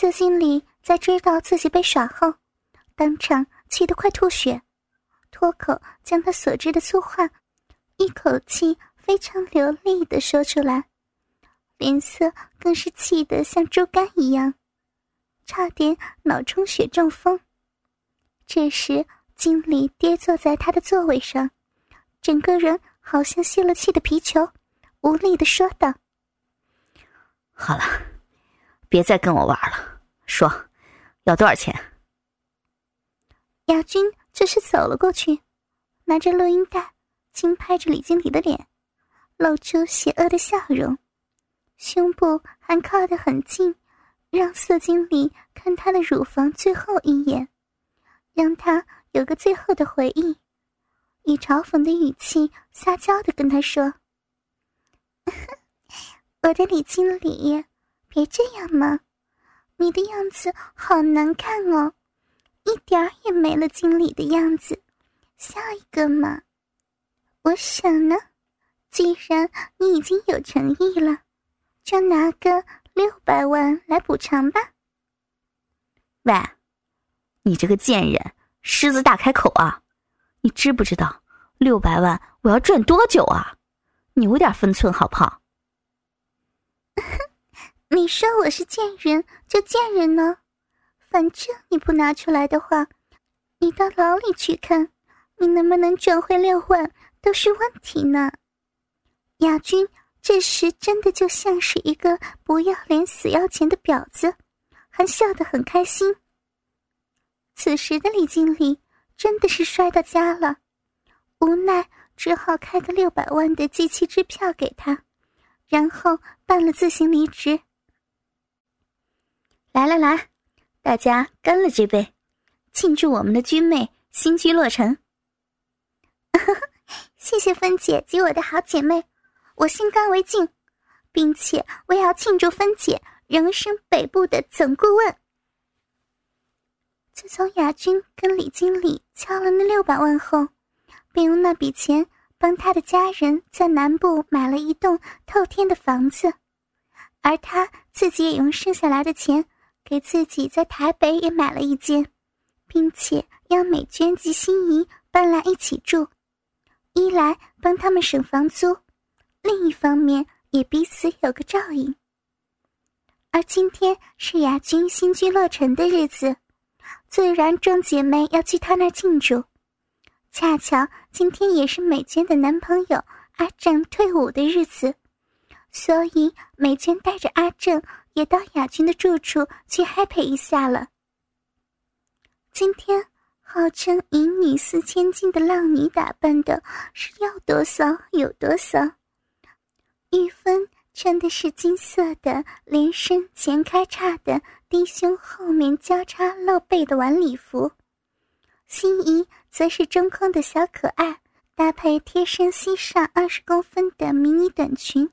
色心理在知道自己被耍后，当场气得快吐血，脱口将他所知的粗话，一口气非常流利的说出来，脸色更是气得像猪肝一样，差点脑充血中风。这时，经理跌坐在他的座位上，整个人好像泄了气的皮球，无力的说道：“好了。”别再跟我玩了，说，要多少钱？亚军这时走了过去，拿着录音带，轻拍着李经理的脸，露出邪恶的笑容，胸部还靠得很近，让色经理看他的乳房最后一眼，让他有个最后的回忆，以嘲讽的语气撒娇的跟他说：“ 我的李经理。”别这样嘛，你的样子好难看哦，一点儿也没了经理的样子。下一个嘛，我想呢，既然你已经有诚意了，就拿个六百万来补偿吧。喂，你这个贱人，狮子大开口啊！你知不知道六百万我要赚多久啊？你有点分寸好不好？你说我是贱人就贱人呢，反正你不拿出来的话，你到牢里去看，你能不能赚回六万都是问题呢。亚军这时真的就像是一个不要脸死要钱的婊子，还笑得很开心。此时的李经理真的是摔到家了，无奈只好开个六百万的机器支票给他，然后办了自行离职。来来来，大家干了这杯，庆祝我们的军妹新居落成。谢谢芬姐及我的好姐妹，我心甘为敬，并且我也要庆祝芬姐荣升北部的总顾问。自从雅君跟李经理敲了那六百万后，便用那笔钱帮他的家人在南部买了一栋透天的房子，而他自己也用剩下来的钱。给自己在台北也买了一间，并且让美娟及心仪搬来一起住，一来帮他们省房租，另一方面也彼此有个照应。而今天是雅君新居落成的日子，自然众姐妹要去她那庆祝。恰巧今天也是美娟的男朋友阿正退伍的日子，所以美娟带着阿正。也到雅君的住处去 happy 一下了。今天号称银女四千金的浪女打扮的是要多骚有多骚。玉芬穿的是金色的连身前开叉的低胸后面交叉露背的晚礼服，心仪则是中空的小可爱，搭配贴身膝上二十公分的迷你短裙，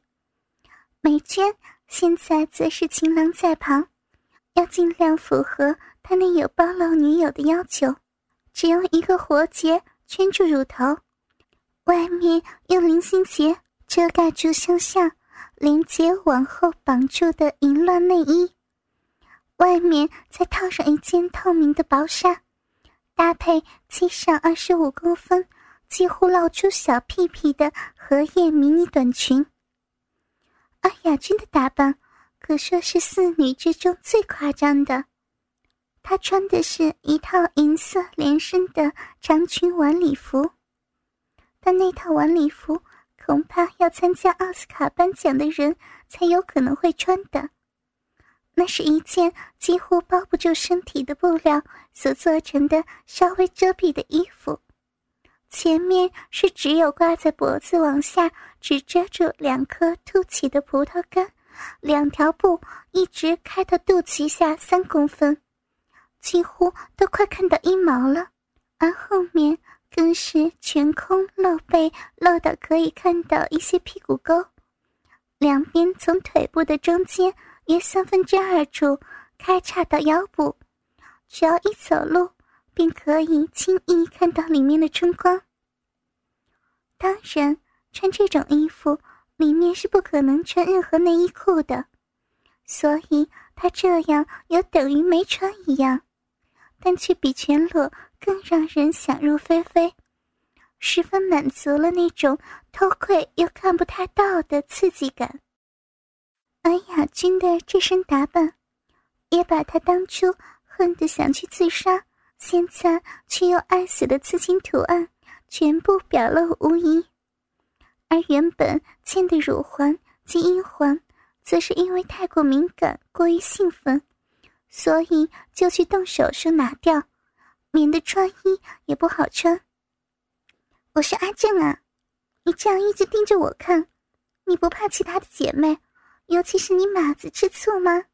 美娟。现在则是情郎在旁，要尽量符合他那有包露女友的要求，只用一个活结圈住乳头，外面用菱形结遮盖住胸下连接往后绑住的淫乱内衣，外面再套上一件透明的薄纱，搭配七上二十五公分、几乎露出小屁屁的荷叶迷你短裙。而雅君的打扮，可说是四女之中最夸张的。她穿的是一套银色连身的长裙晚礼服，但那套晚礼服恐怕要参加奥斯卡颁奖的人才有可能会穿的。那是一件几乎包不住身体的布料所做成的稍微遮蔽的衣服。前面是只有挂在脖子往下，只遮住两颗凸起的葡萄干，两条布一直开到肚脐下三公分，几乎都快看到阴毛了。而后面更是全空露背，露到可以看到一些屁股沟，两边从腿部的中间约三分之二处开叉到腰部，只要一走路。便可以轻易看到里面的春光。当然，穿这种衣服里面是不可能穿任何内衣裤的，所以他这样有等于没穿一样，但却比全裸更让人想入非非，十分满足了那种偷窥又看不太到的刺激感。而雅君的这身打扮，也把他当初恨得想去自杀，现在却又爱死的刺青图案全部表露无遗。而原本嵌的乳环及阴环，则是因为太过敏感、过于兴奋，所以就去动手术拿掉，免得穿衣也不好穿。我是阿正啊，你这样一直盯着我看，你不怕其他的姐妹，尤其是你马子吃醋吗？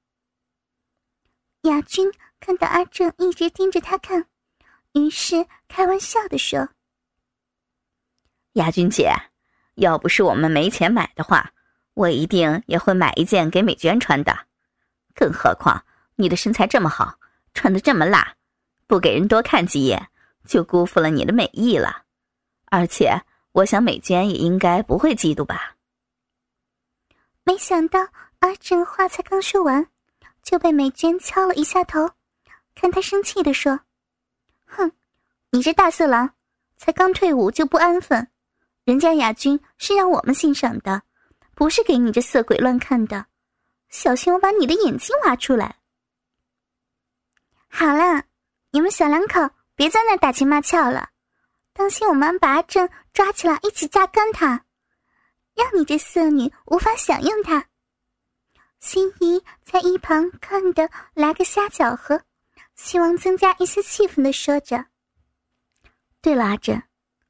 雅君看到阿正一直盯着他看，于是开玩笑的说：“雅君姐。”要不是我们没钱买的话，我一定也会买一件给美娟穿的。更何况你的身材这么好，穿的这么辣，不给人多看几眼，就辜负了你的美意了。而且，我想美娟也应该不会嫉妒吧。没想到阿正话才刚说完，就被美娟敲了一下头，看他生气的说：“哼，你这大色狼，才刚退伍就不安分。”人家雅君是让我们欣赏的，不是给你这色鬼乱看的。小心我把你的眼睛挖出来！好了，你们小两口别在那打情骂俏了，当心我们把阿正抓起来一起榨干他，让你这色女无法享用他。心怡在一旁看的来个瞎搅和，希望增加一些气氛的说着：“对了，阿正，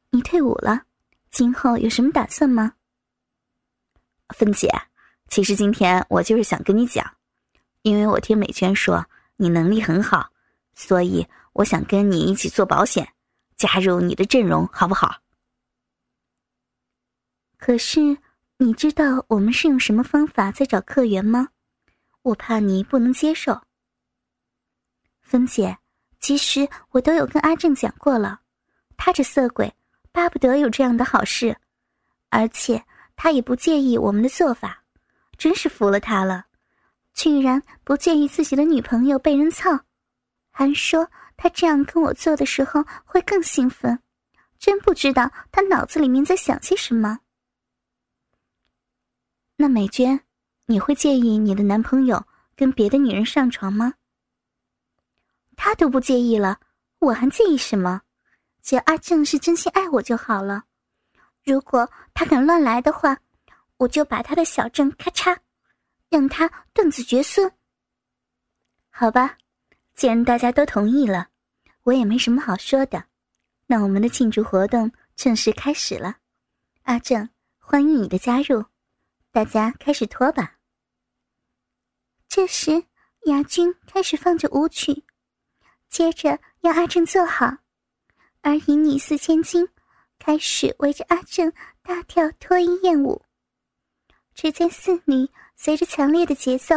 你退伍了。”今后有什么打算吗，芬姐？其实今天我就是想跟你讲，因为我听美娟说你能力很好，所以我想跟你一起做保险，加入你的阵容，好不好？可是你知道我们是用什么方法在找客源吗？我怕你不能接受。芬姐，其实我都有跟阿正讲过了，他这色鬼。巴不得有这样的好事，而且他也不介意我们的做法，真是服了他了，居然不介意自己的女朋友被人操，还说他这样跟我做的时候会更兴奋，真不知道他脑子里面在想些什么。那美娟，你会介意你的男朋友跟别的女人上床吗？他都不介意了，我还介意什么？只要阿正是真心爱我就好了，如果他敢乱来的话，我就把他的小正咔嚓，让他断子绝孙。好吧，既然大家都同意了，我也没什么好说的，那我们的庆祝活动正式开始了。阿正，欢迎你的加入，大家开始脱吧。这时，牙君开始放着舞曲，接着要阿正坐好。而以女四千金开始围着阿正大跳脱衣艳舞。只见四女随着强烈的节奏，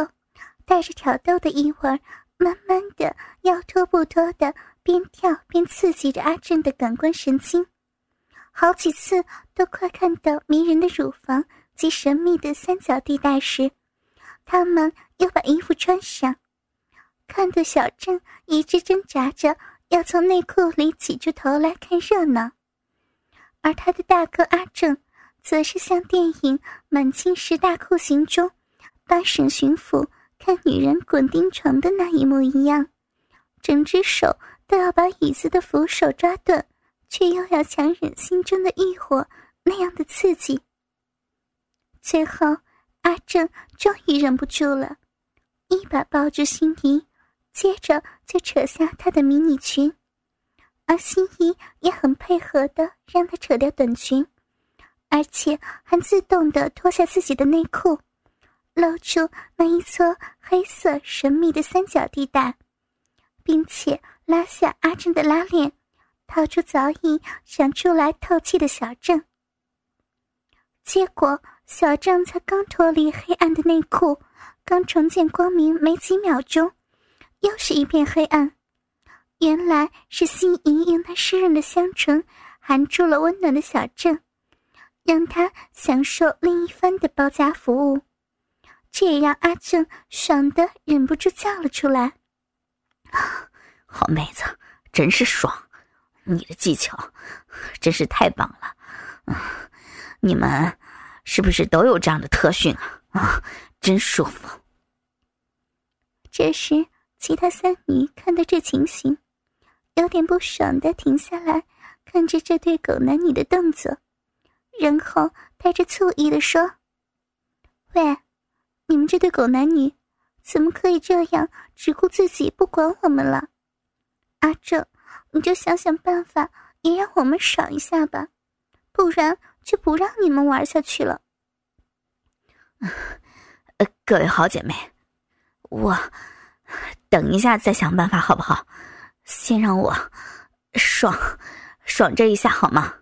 带着挑逗的意味，慢慢的要脱不脱的，边跳边刺激着阿正的感官神经，好几次都快看到迷人的乳房及神秘的三角地带时，他们又把衣服穿上，看得小郑一直挣扎着。要从内裤里挤出头来看热闹，而他的大哥阿正，则是像电影《满清十大酷刑》中八省巡抚看女人滚钉床的那一幕一样，整只手都要把椅子的扶手抓断，却又要强忍心中的欲火那样的刺激。最后，阿正终于忍不住了，一把抱住心仪。接着就扯下她的迷你裙，而心仪也很配合的让她扯掉短裙，而且还自动的脱下自己的内裤，露出那一撮黑色神秘的三角地带，并且拉下阿正的拉链，掏出早已想出来透气的小郑。结果小郑才刚脱离黑暗的内裤，刚重见光明没几秒钟。又是一片黑暗，原来是心怡用她湿润的香唇含住了温暖的小郑，让他享受另一番的包夹服务。这也让阿正爽的忍不住叫了出来：“好妹子，真是爽！你的技巧真是太棒了！你们是不是都有这样的特训啊？啊，真舒服！”这时，其他三女看到这情形，有点不爽的停下来，看着这对狗男女的动作，然后带着醋意的说：“喂，你们这对狗男女，怎么可以这样只顾自己不管我们了？阿正，你就想想办法，也让我们爽一下吧，不然就不让你们玩下去了。”呃，各位好姐妹。我等一下再想办法，好不好？先让我爽爽这一下好吗？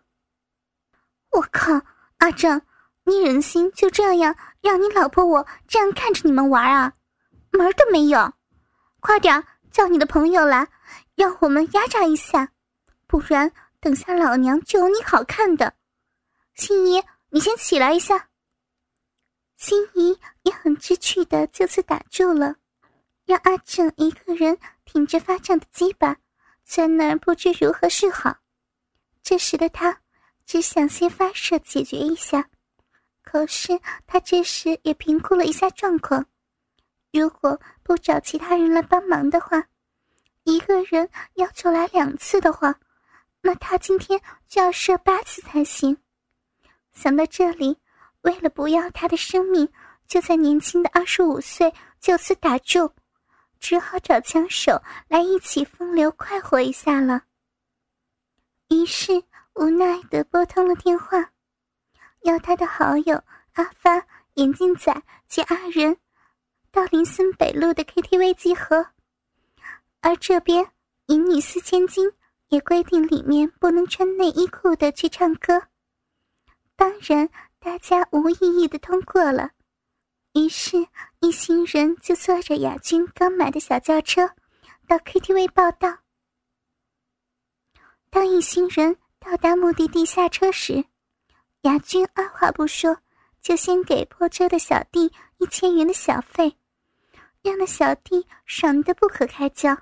我靠，阿正，你忍心就这样让你老婆我这样看着你们玩啊？门都没有！快点叫你的朋友来，让我们压榨一下，不然等下老娘就有你好看的。心怡，你先起来一下。心怡也很知趣的就此打住了，让阿正一个人挺着发胀的鸡巴，在那儿不知如何是好。这时的他只想先发射解决一下，可是他这时也评估了一下状况，如果不找其他人来帮忙的话，一个人要求来两次的话，那他今天就要射八次才行。想到这里。为了不要他的生命就在年轻的二十五岁就此打住，只好找枪手来一起风流快活一下了。于是无奈的拨通了电话，要他的好友阿发、眼镜仔及二人到林森北路的 KTV 集合，而这边淫女四千金也规定里面不能穿内衣裤的去唱歌，当然。大家无异议的通过了，于是，一行人就坐着雅军刚买的小轿车，到 KTV 报道。当一行人到达目的地下车时，雅军二话不说，就先给破车的小弟一千元的小费，让那小弟爽得不可开交。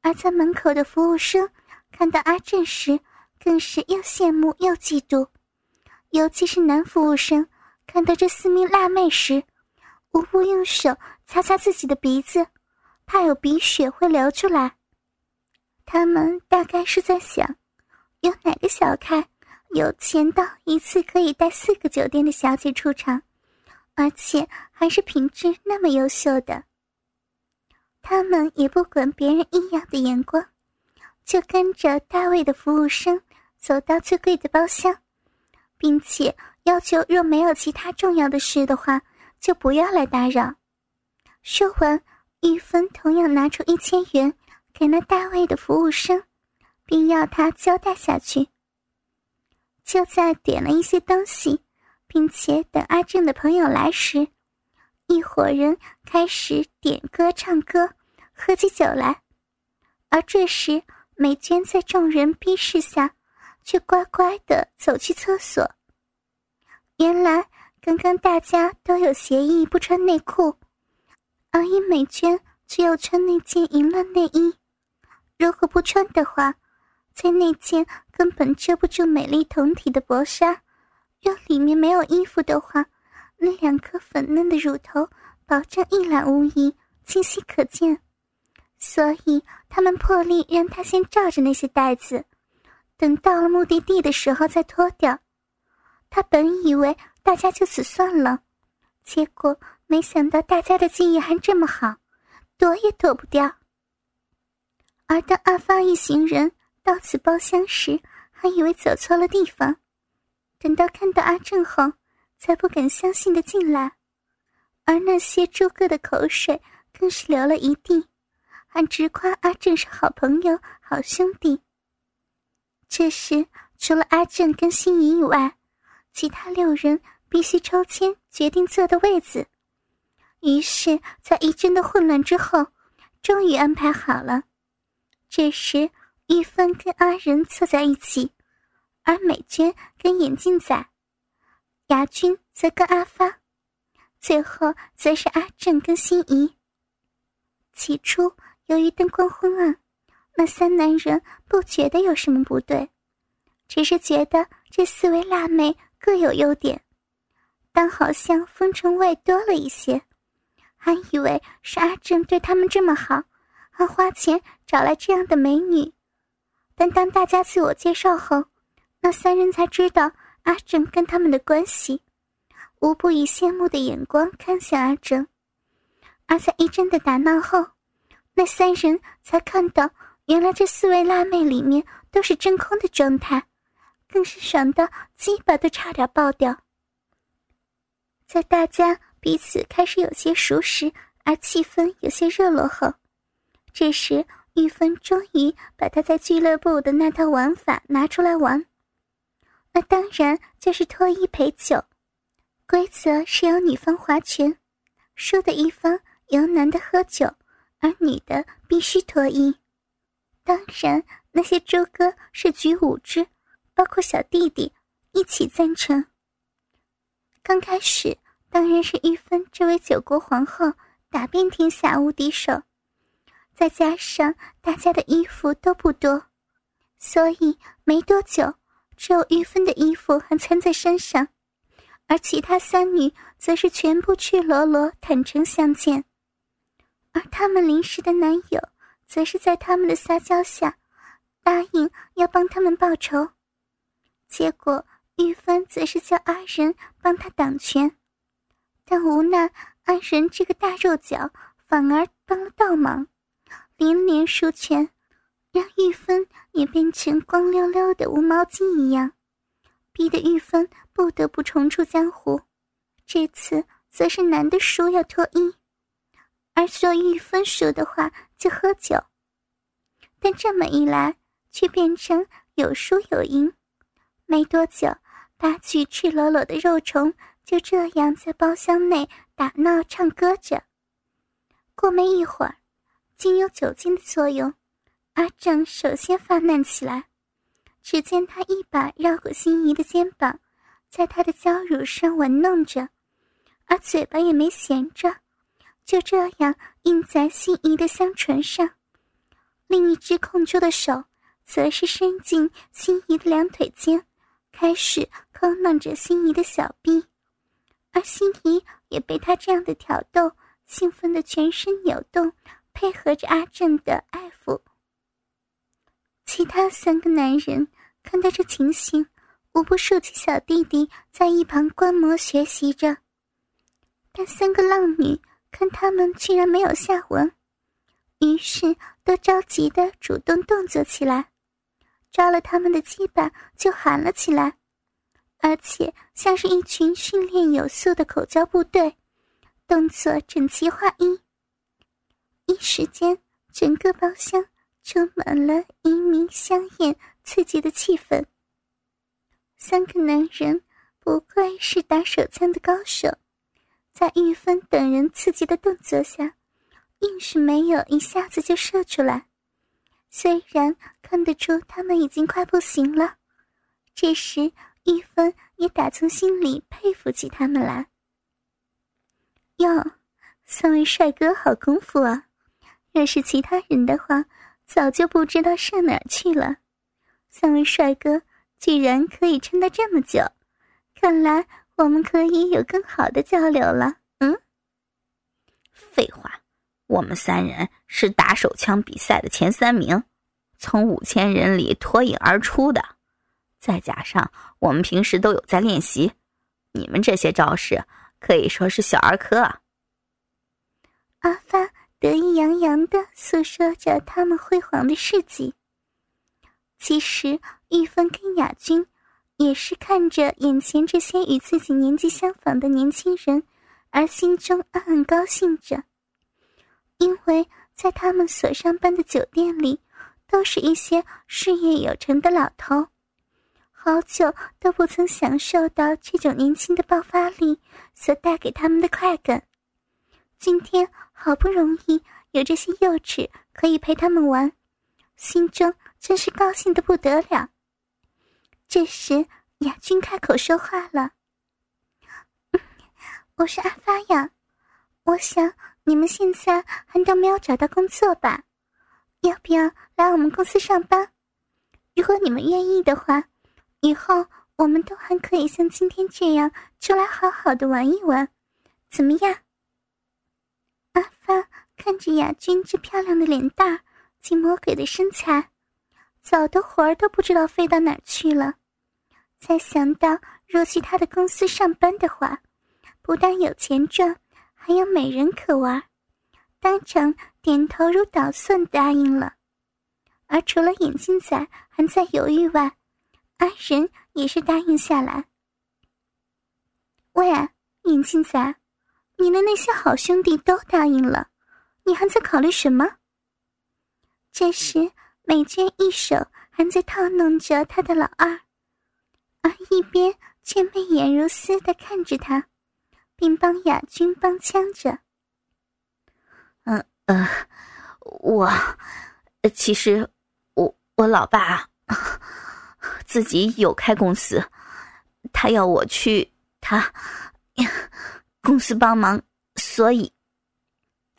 而在门口的服务生看到阿正时，更是又羡慕又嫉妒。尤其是男服务生看到这四名辣妹时，无不用手擦擦自己的鼻子，怕有鼻血会流出来。他们大概是在想，有哪个小开有钱到一次可以带四个酒店的小姐出场，而且还是品质那么优秀的。他们也不管别人异样的眼光，就跟着大卫的服务生走到最贵的包厢。并且要求，若没有其他重要的事的话，就不要来打扰。说完，玉芬同样拿出一千元给那大卫的服务生，并要他交代下去。就在点了一些东西，并且等阿正的朋友来时，一伙人开始点歌、唱歌、喝起酒来。而这时，美娟在众人逼视下。却乖乖的走去厕所。原来刚刚大家都有协议不穿内裤，而尹美娟只有穿那件淫乱内衣。如果不穿的话，在那件根本遮不住美丽胴体的薄纱，若里面没有衣服的话，那两颗粉嫩的乳头保证一览无遗，清晰可见。所以他们破例让她先罩着那些袋子。等到了目的地的时候再脱掉。他本以为大家就此算了，结果没想到大家的记忆还这么好，躲也躲不掉。而当阿芳一行人到此包厢时，还以为走错了地方，等到看到阿正后，才不敢相信的进来，而那些诸葛的口水更是流了一地，还直夸阿正是好朋友、好兄弟。这时，除了阿正跟心怡以外，其他六人必须抽签决定坐的位子。于是，在一阵的混乱之后，终于安排好了。这时，玉芬跟阿仁坐在一起，而美娟跟眼镜仔，雅君则跟阿发。最后则是阿正跟心仪。起初由于灯光昏暗，那三男人不觉得有什么不对，只是觉得这四位辣妹各有优点，但好像风尘味多了一些，还以为是阿正对他们这么好，还花钱找来这样的美女。但当大家自我介绍后，那三人才知道阿正跟他们的关系，无不以羡慕的眼光看向阿正。而在一阵的打闹后，那三人才看到，原来这四位辣妹里面都是真空的状态，更是爽到鸡巴都差点爆掉。在大家彼此开始有些熟识，而气氛有些热络后，这时玉芬终于把她在俱乐部的那套玩法拿出来玩。那当然就是脱衣陪酒，规则是由女方划拳，输的一方由男的喝酒。而女的必须脱衣，当然那些猪哥是举五支，包括小弟弟一起赞成。刚开始当然是玉芬这位九国皇后打遍天下无敌手，再加上大家的衣服都不多，所以没多久只有玉芬的衣服还穿在身上，而其他三女则是全部赤裸裸坦诚相见。而他们临时的男友，则是在他们的撒娇下，答应要帮他们报仇。结果玉芬则是叫阿仁帮他挡拳，但无奈阿仁这个大肉脚反而帮了倒忙，连连输拳，让玉芬也变成光溜溜的无毛巾一样，逼得玉芬不得不重出江湖。这次则是男的输要脱衣。而说玉芬输的话就喝酒，但这么一来却变成有输有赢。没多久，八具赤裸裸的肉虫就这样在包厢内打闹唱歌着。过没一会儿，经由酒精的作用，阿正首先发难起来。只见他一把绕过心仪的肩膀，在她的娇乳上玩弄着，而嘴巴也没闲着。就这样印在心仪的香唇上，另一只控住的手，则是伸进心仪的两腿间，开始抠弄着心仪的小臂，而心仪也被他这样的挑逗，兴奋的全身扭动，配合着阿正的爱抚。其他三个男人看到这情形，无不竖起小弟弟在一旁观摩学习着，但三个浪女。看他们居然没有下文，于是都着急的主动动作起来，抓了他们的鸡巴就喊了起来，而且像是一群训练有素的口交部队，动作整齐划一。一时间，整个包厢充满了旖旎香艳、刺激的气氛。三个男人不愧是打手枪的高手。在玉芬等人刺激的动作下，硬是没有一下子就射出来。虽然看得出他们已经快不行了，这时玉芬也打从心里佩服起他们来。哟，三位帅哥好功夫啊！要是其他人的话，早就不知道上哪儿去了。三位帅哥居然可以撑得这么久，看来……我们可以有更好的交流了。嗯，废话，我们三人是打手枪比赛的前三名，从五千人里脱颖而出的，再加上我们平时都有在练习，你们这些招式可以说是小儿科。阿发得意洋洋的诉说着他们辉煌的事迹。其实玉芬跟雅君。也是看着眼前这些与自己年纪相仿的年轻人，而心中暗暗高兴着，因为在他们所上班的酒店里，都是一些事业有成的老头，好久都不曾享受到这种年轻的爆发力所带给他们的快感。今天好不容易有这些幼稚可以陪他们玩，心中真是高兴的不得了。这时，雅君开口说话了：“我是阿发呀。我想你们现在还都没有找到工作吧？要不要来我们公司上班？如果你们愿意的话，以后我们都还可以像今天这样出来好好的玩一玩，怎么样？阿发看着雅君这漂亮的脸蛋及魔鬼的身材，早的魂儿都不知道飞到哪儿去了。再想到若去他的公司上班的话，不但有钱赚，还有美人可玩，当场点头如捣蒜答应了。而除了眼镜仔还在犹豫外，阿仁也是答应下来。喂，眼镜仔，你的那些好兄弟都答应了，你还在考虑什么？这时，美娟一手还在套弄着她的老二。而一边却媚眼如丝的看着他，并帮雅君帮腔着。嗯呃，我，其实我我老爸自己有开公司，他要我去他公司帮忙，所以，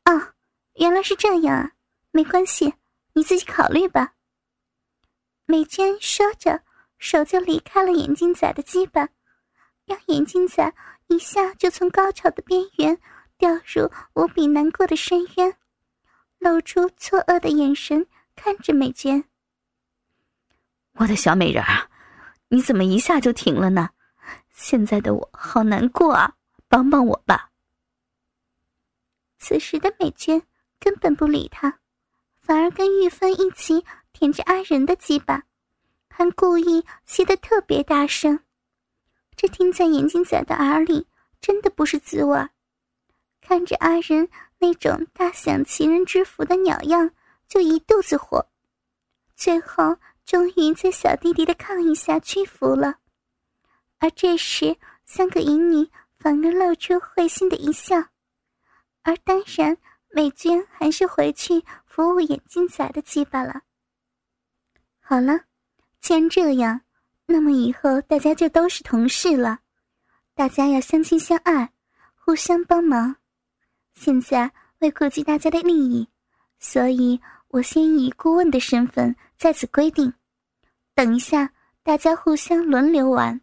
啊，原来是这样啊，没关系，你自己考虑吧。美娟说着。手就离开了眼镜仔的鸡巴，让眼镜仔一下就从高潮的边缘掉入无比难过的深渊，露出错愕的眼神看着美娟。我的小美人儿，你怎么一下就停了呢？现在的我好难过啊，帮帮我吧。此时的美娟根本不理他，反而跟玉芬一起舔着阿仁的鸡巴。还故意吸得特别大声，这听在眼镜仔的耳里，真的不是滋味看着阿仁那种大享其人之福的鸟样，就一肚子火。最后，终于在小弟弟的抗议下屈服了。而这时，三个淫女反而露出会心的一笑。而当然，美娟还是回去服务眼镜仔的鸡巴了。好了。既然这样，那么以后大家就都是同事了。大家要相亲相爱，互相帮忙。现在为顾及大家的利益，所以我先以顾问的身份在此规定。等一下，大家互相轮流玩，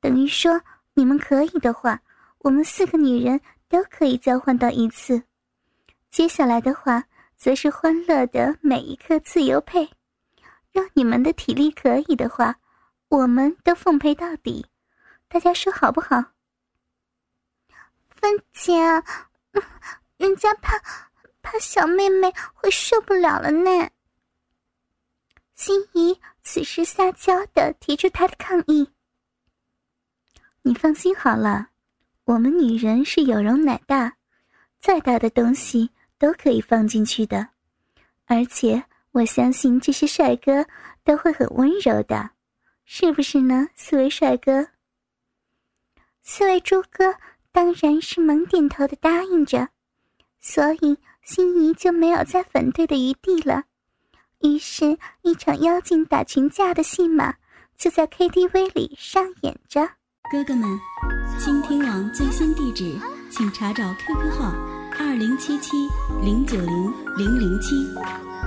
等于说你们可以的话，我们四个女人都可以交换到一次。接下来的话，则是欢乐的每一刻自由配。让你们的体力可以的话，我们都奉陪到底，大家说好不好？芬姐，人家怕怕小妹妹会受不了了呢。心怡此时撒娇的提出她的抗议。你放心好了，我们女人是有容乃大，再大的东西都可以放进去的，而且。我相信这些帅哥都会很温柔的，是不是呢？四位帅哥，四位猪哥当然是猛点头的答应着，所以心仪就没有再反对的余地了。于是，一场妖精打群架的戏码就在 KTV 里上演着。哥哥们，倾听网最新地址，请查找 QQ 号二零七七零九零零零七。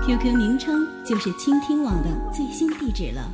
QQ 名称就是倾听网的最新地址了。